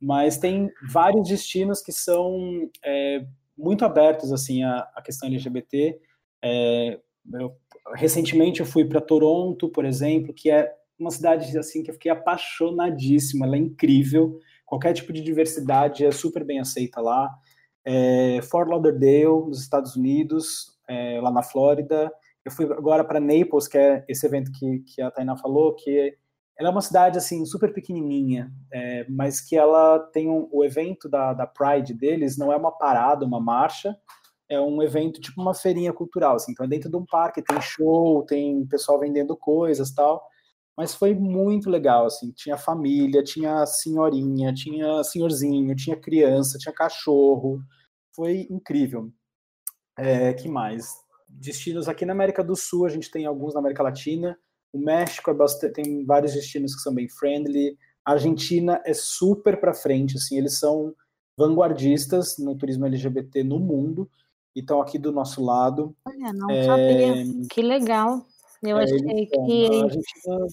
Mas tem vários destinos que são é, muito abertos assim à, à questão LGBT. É, eu- recentemente eu fui para Toronto, por exemplo, que é uma cidade assim que eu fiquei apaixonadíssima. Ela é incrível. Qualquer tipo de diversidade é super bem aceita lá. É, Fort Lauderdale, nos Estados Unidos, é, lá na Flórida. Eu fui agora para Naples, que é esse evento que, que a Tainá falou, que ela é uma cidade assim super pequenininha, é, mas que ela tem um, o evento da, da Pride deles não é uma parada, uma marcha, é um evento tipo uma feirinha cultural, assim, então é dentro de um parque, tem show, tem pessoal vendendo coisas tal, mas foi muito legal, assim, tinha família, tinha senhorinha, tinha senhorzinho, tinha criança, tinha cachorro, foi incrível. É, que mais? Destinos aqui na América do Sul, a gente tem alguns na América Latina. O México é bastante, tem vários destinos que são bem friendly. A Argentina é super para frente, assim, eles são vanguardistas no turismo LGBT no mundo e estão aqui do nosso lado. Olha, não É, sabia. Que legal. Eu É, achei que, Argentina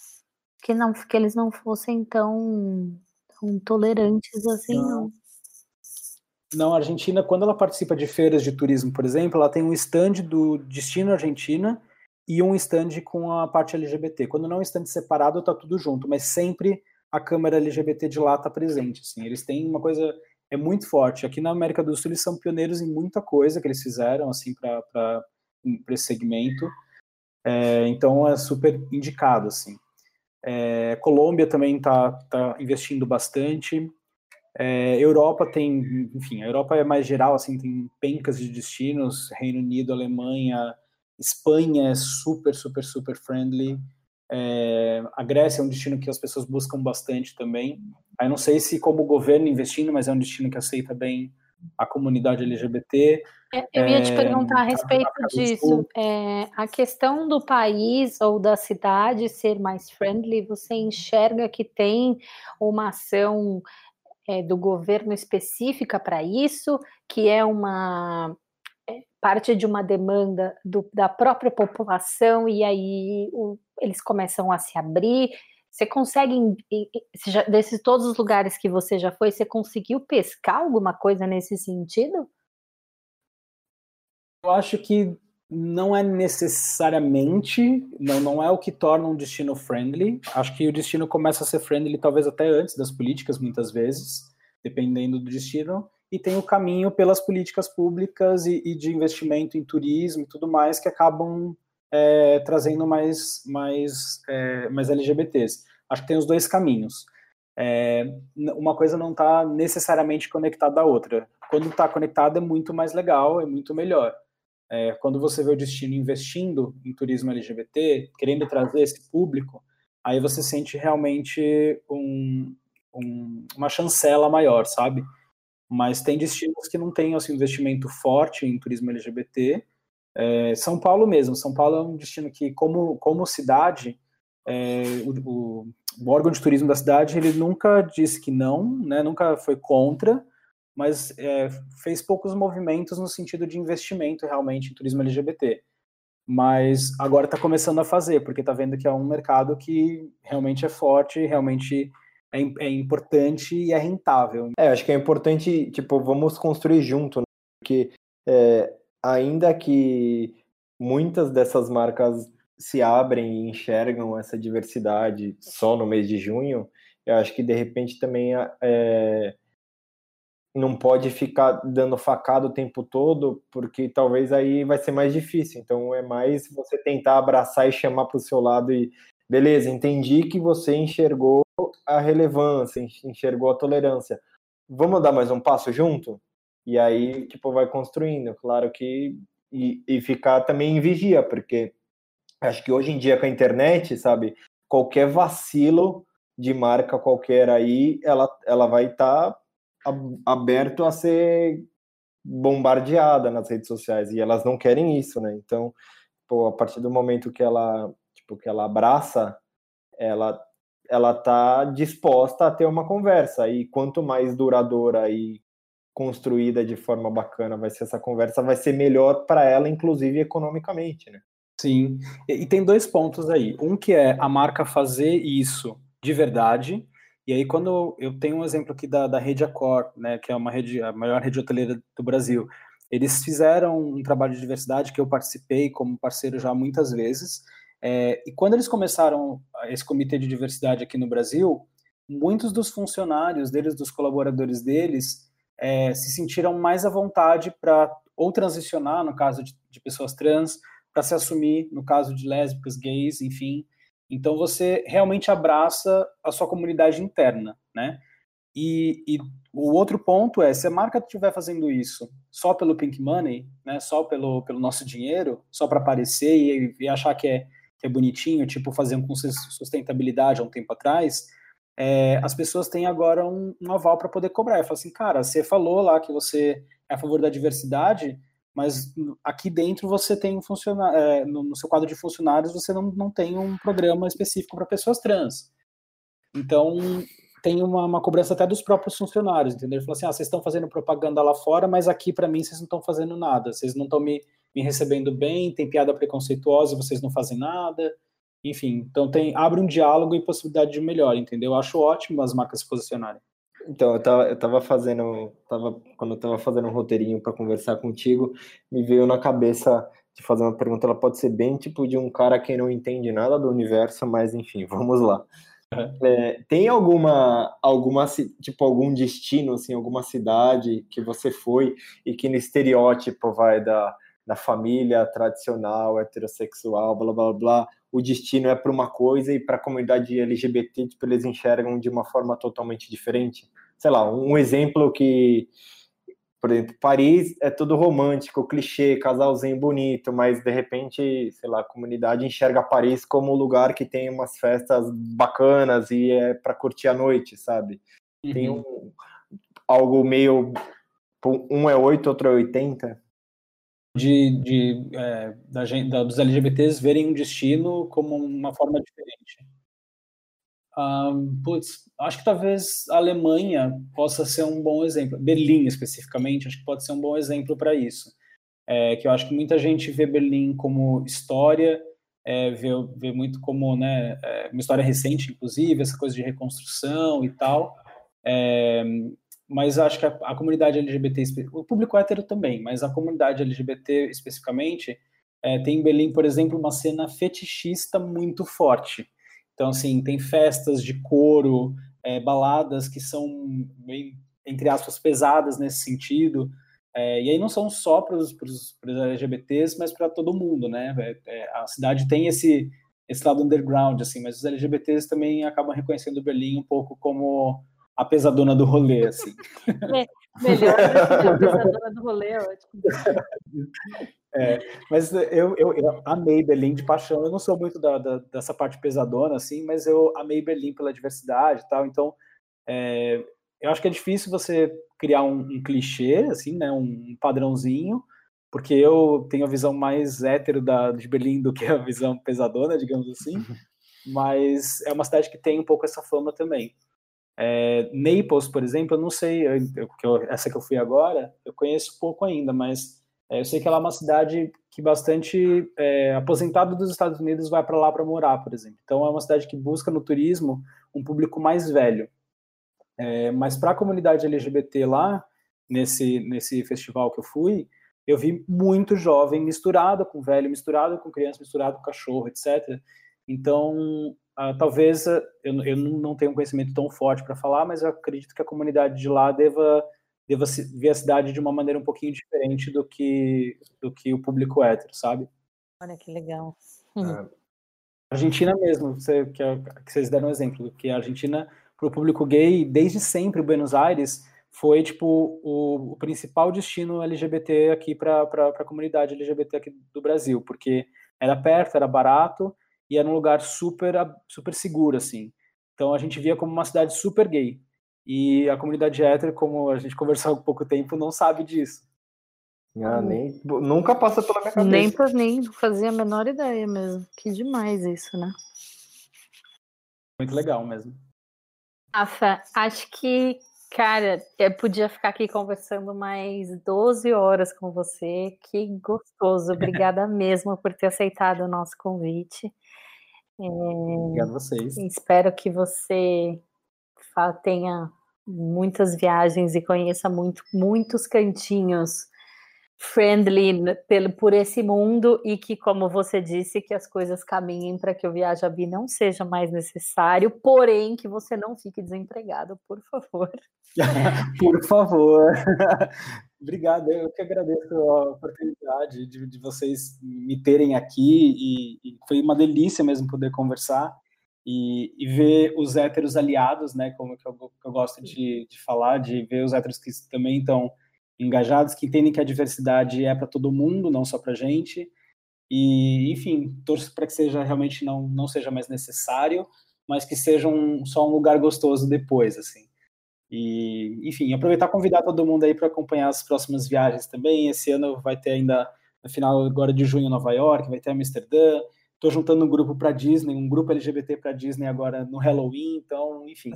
que, não, que eles não fossem tão, tão tolerantes assim, Não. não. Não, a Argentina, quando ela participa de feiras de turismo, por exemplo, ela tem um stand do Destino Argentina e um stand com a parte LGBT. Quando não é um stand separado, tá tudo junto, mas sempre a câmara LGBT de lá tá presente. Assim, eles têm uma coisa é muito forte. Aqui na América do Sul eles são pioneiros em muita coisa que eles fizeram assim para esse segmento. É, então é super indicado assim. É, Colômbia também está tá investindo bastante. É, Europa tem, enfim, a Europa é mais geral, assim, tem pencas de destinos, Reino Unido, Alemanha, Espanha é super, super, super friendly. É, a Grécia é um destino que as pessoas buscam bastante também. Aí não sei se como governo investindo, mas é um destino que aceita bem a comunidade LGBT. É, Eu ia te É, perguntar a respeito do disso. É, a questão do país ou da cidade ser mais friendly, você enxerga que tem uma ação é, do governo específica para isso, que é uma é, parte de uma demanda do- da própria população, e aí o- eles começam a se abrir. Você consegue, desses todos os lugares que você já foi, você conseguiu pescar alguma coisa nesse sentido? Eu acho que não é necessariamente, não, não é o que torna um destino friendly. Acho que o destino começa a ser friendly talvez até antes das políticas, muitas vezes, dependendo do destino. E tem o caminho pelas políticas públicas e, e de investimento em turismo e tudo mais que acabam é, trazendo mais, mais, é, mais LGBTs. Acho que tem os dois caminhos. É, uma coisa não está necessariamente conectada à outra. Quando está conectada é muito mais legal, é muito melhor. É, quando você vê o destino investindo em turismo LGBT, querendo trazer esse público, aí você sente realmente um, um- uma chancela maior, sabe? Mas tem destinos que não têm assim, investimento forte em turismo LGBT. É, São Paulo mesmo. São Paulo é um destino que, como, como cidade, é, o, o- o órgão de turismo da cidade ele nunca disse que não, né? Nunca foi contra mas é, fez poucos movimentos no sentido de investimento realmente em turismo LGBT. Mas agora está começando a fazer, porque está vendo que é um mercado que realmente é forte, realmente é, é importante e é rentável. É, acho que é importante, tipo, vamos construir junto, né? Porque é, ainda que muitas dessas marcas se abrem e enxergam essa diversidade só no mês de junho, eu acho que de repente também é, não pode ficar dando facada o tempo todo, porque talvez aí vai ser mais difícil. Então é mais você tentar abraçar e chamar para o seu lado e beleza, entendi que você enxergou a relevância, enxergou a tolerância. Vamos dar mais um passo junto? E aí, tipo, vai construindo. Claro que. E, e ficar também em vigia, porque acho que hoje em dia com a internet, sabe, qualquer vacilo de marca qualquer aí, ela, ela vai estar tá aberto a ser bombardeada nas redes sociais e elas não querem isso, né? Então, pô, a partir do momento que ela, tipo, que ela abraça, ela ela tá disposta a ter uma conversa e quanto mais duradoura e construída de forma bacana vai ser essa conversa, vai ser melhor para ela, inclusive economicamente, né? Sim. E, e tem dois pontos aí. Um que é a marca fazer isso de verdade e aí, quando eu tenho um exemplo aqui da, da Rede Accor, né, que é uma rede, a maior rede hoteleira do Brasil, eles fizeram um trabalho de diversidade que eu participei como parceiro já muitas vezes. É, e quando eles começaram esse comitê de diversidade aqui no Brasil, muitos dos funcionários deles, dos colaboradores deles, é, se sentiram mais à vontade para ou transicionar, no caso de, de pessoas trans, para se assumir, no caso de lésbicas, gays, enfim, então você realmente abraça a sua comunidade interna, né? E, e, o outro ponto é, se a marca estiver fazendo isso só pelo pink money, né, só pelo, pelo nosso dinheiro, só para aparecer e, e, achar que é, que é bonitinho, tipo fazer um com sustentabilidade há um tempo atrás, é, as pessoas têm agora um, um aval para poder cobrar. E fala assim, cara, você falou lá que você é a favor da diversidade, mas aqui dentro você tem um funcionário, é, no, seu quadro de funcionários você não, não tem um programa específico para pessoas trans. Então tem uma, uma, cobrança até dos próprios funcionários, entendeu? Ele falou assim, ah, vocês estão fazendo propaganda lá fora, mas aqui para mim vocês não estão fazendo nada, vocês não estão me, me recebendo bem, tem piada preconceituosa, vocês não fazem nada, enfim, então tem abre um diálogo e possibilidade de melhor, entendeu? Eu acho ótimo as marcas se posicionarem. Então, eu tava, eu tava fazendo, tava, quando eu tava fazendo um roteirinho para conversar contigo, me veio na cabeça de fazer uma pergunta, ela pode ser bem tipo de um cara que não entende nada do universo, mas enfim, vamos lá. É, tem alguma, alguma, tipo, algum destino, assim, alguma cidade que você foi e que no estereótipo vai da, da família tradicional, heterossexual, blá, blá, blá, o destino é para uma coisa e para a comunidade LGBT tipo, eles enxergam de uma forma totalmente diferente. Sei lá, um exemplo que, por exemplo, Paris é tudo romântico, clichê, casalzinho bonito, mas de repente, sei lá, a comunidade enxerga Paris como um lugar que tem umas festas bacanas e é para curtir a noite, sabe? Uhum. Tem um, algo meio um é 8, outro é 80 de, de é, da, da, dos LGBTs verem um destino como uma forma diferente. Um, putz, acho que talvez a Alemanha possa ser um bom exemplo. Berlim, especificamente, acho que pode ser um bom exemplo para isso. É, que eu acho que muita gente vê Berlim como história, é, vê, vê muito como né, é, uma história recente, inclusive, essa coisa de reconstrução e tal. Mas acho que a, a, comunidade LGBT, o público hétero também, mas a comunidade LGBT especificamente, é, tem em Berlim, por exemplo, uma cena fetichista muito forte. Então, assim, tem festas de couro, é, baladas que são, bem, entre aspas, pesadas nesse sentido. É, e aí não são só para os LGBTs, mas para todo mundo, né? É, é, a cidade tem esse, esse lado underground, assim, mas os LGBTs também acabam reconhecendo Berlim um pouco como a pesadona do rolê, assim. É, melhor a pesadona do rolê, é ótimo. É, mas eu, eu, eu, amei Berlim de paixão. Eu não sou muito da, da, dessa parte pesadona, assim, mas eu amei Berlim pela diversidade e tal. Então, é, eu acho que é difícil você criar um, um, clichê, assim, né, um padrãozinho, porque eu tenho a visão mais hétero da, de Berlim do que a visão pesadona, digamos assim. Mas é uma cidade que tem um pouco essa fama também. É, Naples, por exemplo, eu não sei, eu, eu, essa que eu fui agora, eu conheço pouco ainda, mas é, eu sei que ela é uma cidade que bastante é, aposentado dos Estados Unidos vai para lá para morar, por exemplo. Então é uma cidade que busca no turismo um público mais velho. É, mas para a comunidade LGBT lá, nesse, nesse festival que eu fui, eu vi muito jovem misturado com velho, misturado com criança, misturado com cachorro, etc. Então, Uh, talvez eu, eu não tenho um conhecimento tão forte para falar, mas eu acredito que a comunidade de lá deva ver a cidade de uma maneira um pouquinho diferente do que, do que o público hétero, sabe? Olha que legal. É, Argentina mesmo, você, que, é- que vocês deram um exemplo, que a Argentina, para o público gay, desde sempre, Buenos Aires foi tipo o, o principal destino LGBT aqui para a comunidade LGBT aqui do Brasil, porque era perto, era barato e era um lugar super super seguro assim. Então a gente via como uma cidade super gay. E a comunidade hétero, como a gente conversou há pouco tempo, não sabe disso. ah, nem, nunca passa pela minha cabeça. Nem por nem, não fazia a menor ideia mesmo. Que demais isso, né? Muito legal mesmo. Rafa, acho que, cara, eu podia ficar aqui conversando mais 12 horas com você. Que gostoso. Obrigada mesmo por ter aceitado o nosso convite. Obrigado a vocês. Espero que você tenha muitas viagens e conheça muito, muitos cantinhos friendly pelo, por esse mundo e que, como você disse, que as coisas caminhem para que o Viaja Bi não seja mais necessário, porém que você não fique desempregado, por favor. Por favor. Obrigado, eu que agradeço a oportunidade de, de vocês me terem aqui e, e foi uma delícia mesmo poder conversar e, e ver os héteros aliados, né, como que eu, que eu gosto de, de falar, de ver os héteros que também estão engajados, que entendem que a diversidade é para todo mundo, não só para gente. E, enfim, torço para que seja realmente não, não seja mais necessário, mas que seja um, só um lugar gostoso depois, assim. E, enfim, aproveitar e convidar todo mundo aí para acompanhar as próximas viagens também. Esse ano vai ter ainda, no final agora de junho, Nova York, vai ter Amsterdã. Estou juntando um grupo para Disney, um grupo LGBT para Disney agora no Halloween. Então, enfim,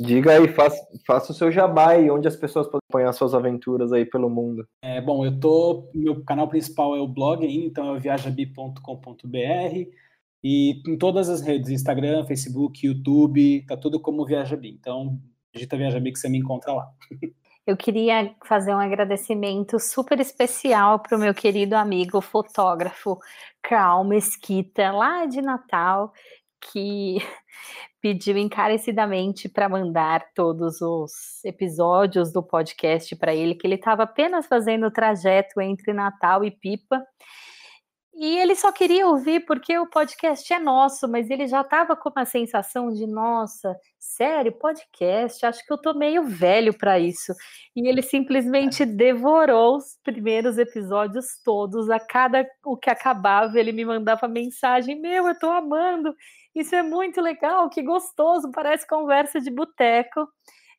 Diga aí, faça, faça o seu jabá e onde as pessoas podem acompanhar suas aventuras aí pelo mundo. É, bom, eu tô. Meu canal principal é o blog ainda, então é o viajabi.com.br. E em todas as redes, Instagram, Facebook, YouTube, tá tudo como Viajabi. Então, digita Viajabi que você me encontra lá. Eu queria fazer um agradecimento super especial para o meu querido amigo fotógrafo Carl Mesquita, lá de Natal, que pediu encarecidamente para mandar todos os episódios do podcast para ele, que ele estava apenas fazendo o trajeto entre Natal e Pipa. E ele só queria ouvir porque o podcast é nosso, mas ele já estava com uma sensação de, nossa, sério, podcast, acho que eu tô meio velho para isso. E ele simplesmente devorou os primeiros episódios todos, a cada o que acabava, ele me mandava mensagem: "Meu, eu tô amando. Isso é muito legal, que gostoso, parece conversa de boteco".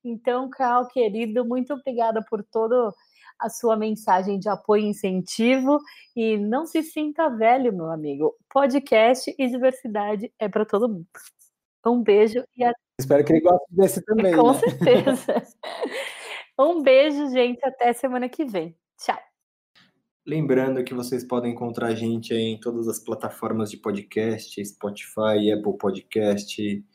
Então, Carl, querido, muito obrigada por todo a sua mensagem de apoio e incentivo e não se sinta velho, meu amigo. Podcast e diversidade é para todo mundo. Um beijo e até Espero que ele goste desse também. com né? certeza. um beijo, gente. Até semana que vem. Tchau. Lembrando que vocês podem encontrar a gente em todas as plataformas de podcast, Spotify, Apple Podcast,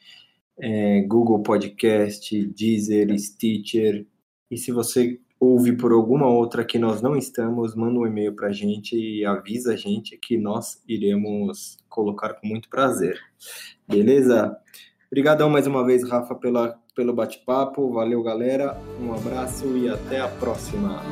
eh, Google Podcast, Deezer, Stitcher. E se você ouve por alguma outra que nós não estamos, manda um e-mail para a gente e avisa a gente que nós iremos colocar com muito prazer. Beleza? Obrigadão mais uma vez, Rafa, pela, pelo bate-papo. Valeu, galera. Um abraço e até a próxima.